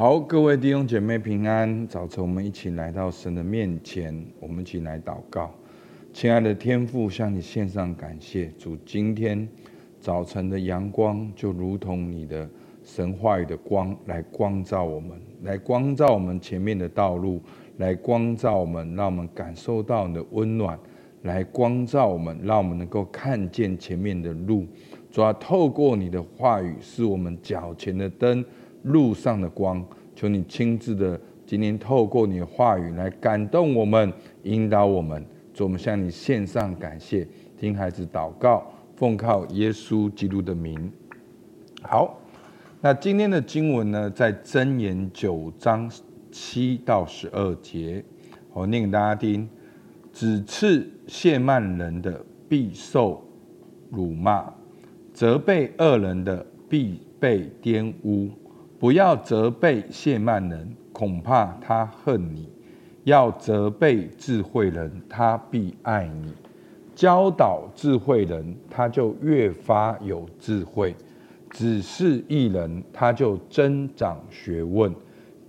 好，各位弟兄姐妹平安。早晨，我们一起来到神的面前，我们一起来祷告。亲爱的天父，向你献上感谢。主，今天早晨的阳光就如同你的神话语的光，来光照我们，来光照我们前面的道路，来光照我们，让我们感受到你的温暖，来光照我们，让我们能够看见前面的路。主要透过你的话语，是我们脚前的灯。路上的光，求你亲自的今天透过你的话语来感动我们，引导我们。主，我们向你献上感谢，听孩子祷告，奉靠耶稣基督的名。好，那今天的经文呢，在箴言九章七到十二节，我念给大家听：指斥亵慢人的，必受辱骂；责备恶人的，必被玷污。不要责备谢曼人，恐怕他恨你；要责备智慧人，他必爱你。教导智慧人，他就越发有智慧；指示一人，他就增长学问。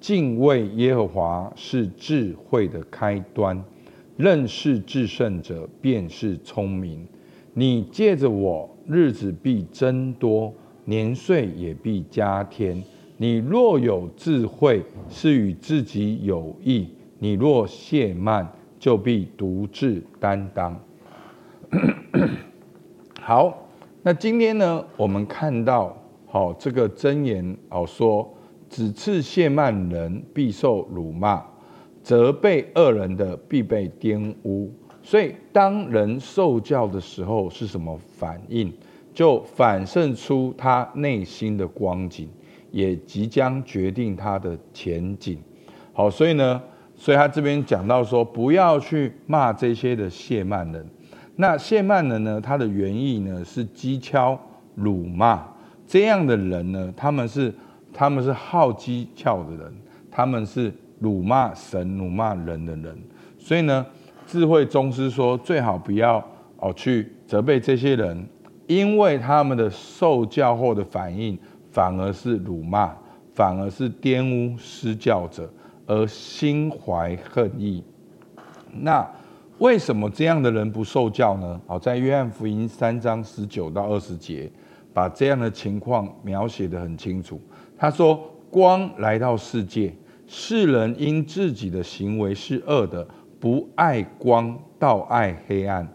敬畏耶和华是智慧的开端，认识至圣者便是聪明。你借着我，日子必增多，年岁也必加添。你若有智慧，是与自己有益；你若懈慢，就必独自担当。好，那今天呢，我们看到，好这个箴言，哦说，指斥亵慢人必受辱骂，责备恶人的必被玷污。所以，当人受教的时候，是什么反应？就反射出他内心的光景。也即将决定他的前景。好，所以呢，所以他这边讲到说，不要去骂这些的亵慢人。那亵慢人呢，他的原意呢是讥诮、辱骂这样的人呢，他们是他们是好讥诮的人，他们是辱骂神、辱骂人的人。所以呢，智慧宗师说，最好不要哦去责备这些人，因为他们的受教后的反应。反而是辱骂，反而是玷污施教者，而心怀恨意。那为什么这样的人不受教呢？好，在约翰福音三章十九到二十节，把这样的情况描写得很清楚。他说：“光来到世界，世人因自己的行为是恶的，不爱光，倒爱黑暗，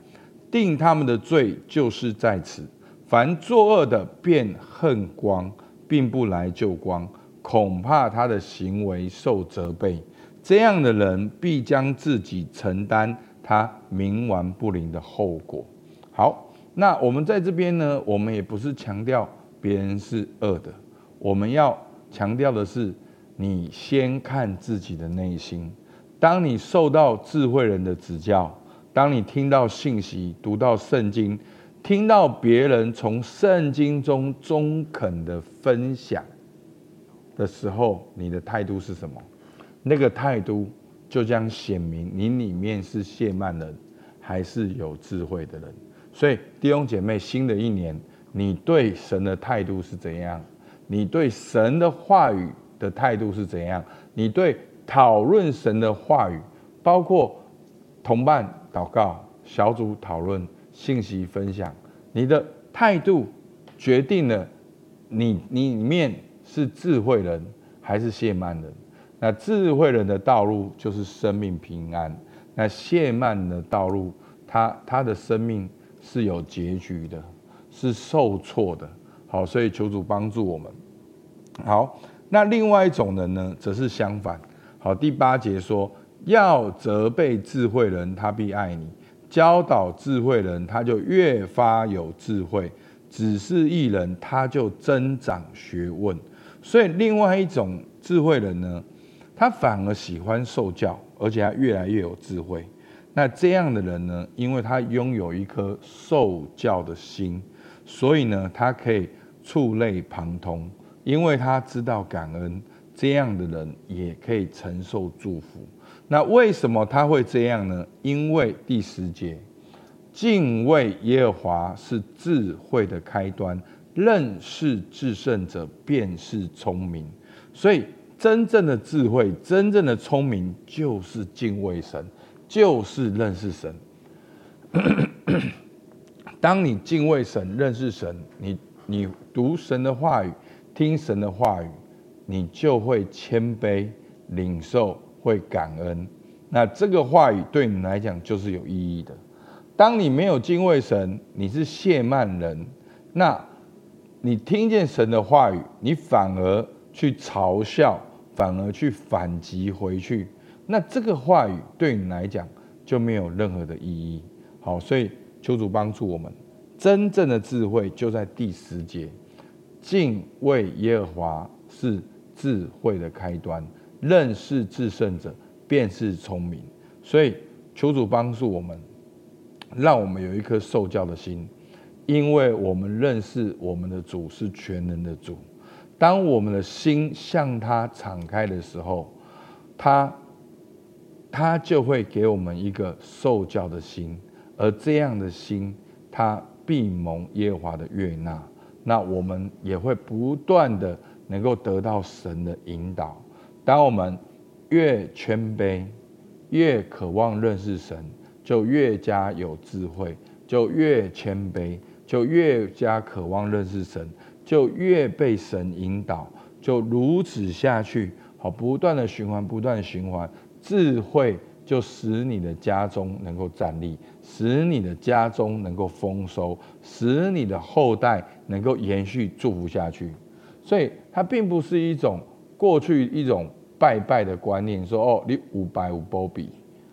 定他们的罪就是在此。凡作恶的，便恨光。”并不来救光，恐怕他的行为受责备。这样的人必将自己承担他冥顽不灵的后果。好，那我们在这边呢，我们也不是强调别人是恶的，我们要强调的是，你先看自己的内心。当你受到智慧人的指教，当你听到信息、读到圣经。听到别人从圣经中中肯的分享的时候，你的态度是什么？那个态度就将显明你里面是亵慢人，还是有智慧的人。所以弟兄姐妹，新的一年，你对神的态度是怎样？你对神的话语的态度是怎样？你对讨论神的话语，包括同伴祷告、小组讨论。信息分享，你的态度决定了你你里面是智慧人还是亵慢人。那智慧人的道路就是生命平安，那亵慢人的道路，他他的生命是有结局的，是受挫的。好，所以求主帮助我们。好，那另外一种人呢，则是相反。好，第八节说，要责备智慧人，他必爱你。教导智慧人，他就越发有智慧；指示义人，他就增长学问。所以，另外一种智慧人呢，他反而喜欢受教，而且他越来越有智慧。那这样的人呢，因为他拥有一颗受教的心，所以呢，他可以触类旁通，因为他知道感恩。这样的人也可以承受祝福。那为什么他会这样呢？因为第十节，敬畏耶和华是智慧的开端，认识至圣者便是聪明。所以真正的智慧、真正的聪明，就是敬畏神，就是认识神。当你敬畏神、认识神，你你读神的话语、听神的话语，你就会谦卑、领受、会感恩。那这个话语对你来讲就是有意义的。当你没有敬畏神，你是亵慢人，那你听见神的话语，你反而去嘲笑，反而去反击回去，那这个话语对你来讲就没有任何的意义。好，所以求主帮助我们，真正的智慧就在第十节，敬畏耶和华是智慧的开端，认识至圣者便是聪明。所以求主帮助我们，让我们有一颗受教的心，因为我们认识我们的主是全能的主。当我们的心向他敞开的时候，他他就会给我们一个受教的心，而这样的心，他必蒙耶和华的悦纳。那我们也会不断的能够得到神的引导。当我们越谦卑，越渴望认识神，就越加有智慧；就越谦卑，就越加渴望认识神。就越被神引导，就如此下去，好，不断的循环，不断的循环，智慧就使你的家中能够站立，使你的家中能够丰收，使你的后代能够延续祝福下去。所以，它并不是一种过去一种拜拜的观念，说哦，你五百五波比，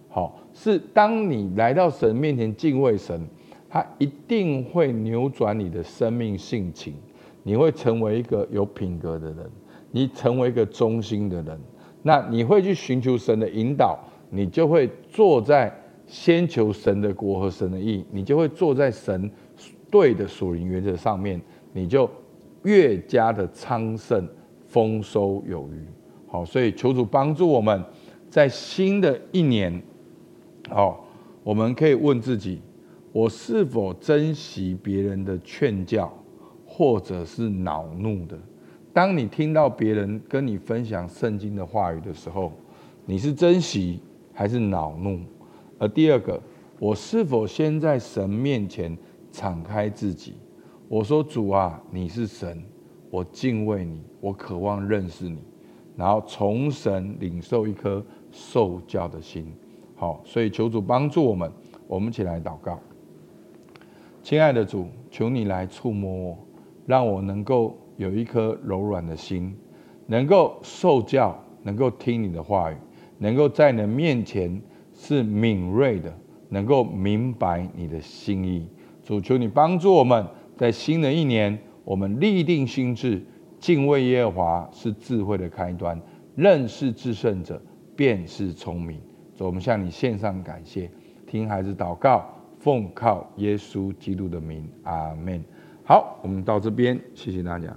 好，是当你来到神面前敬畏神，他一定会扭转你的生命性情。你会成为一个有品格的人，你成为一个忠心的人，那你会去寻求神的引导，你就会坐在先求神的国和神的义，你就会坐在神对的属灵原则上面，你就越加的昌盛、丰收有余。好，所以求主帮助我们，在新的一年，好，我们可以问自己：我是否珍惜别人的劝教？或者是恼怒的，当你听到别人跟你分享圣经的话语的时候，你是珍惜还是恼怒？而第二个，我是否先在神面前敞开自己？我说主啊，你是神，我敬畏你，我渴望认识你，然后从神领受一颗受教的心。好，所以求主帮助我们，我们一起来祷告。亲爱的主，求你来触摸我。让我能够有一颗柔软的心，能够受教，能够听你的话语，能够在你的面前是敏锐的，能够明白你的心意。主，求你帮助我们，在新的一年，我们立定心志，敬畏耶和华是智慧的开端，认识至圣者便是聪明。主，我们向你献上感谢，听孩子祷告，奉靠耶稣基督的名，阿门。好，我们到这边，谢谢大家。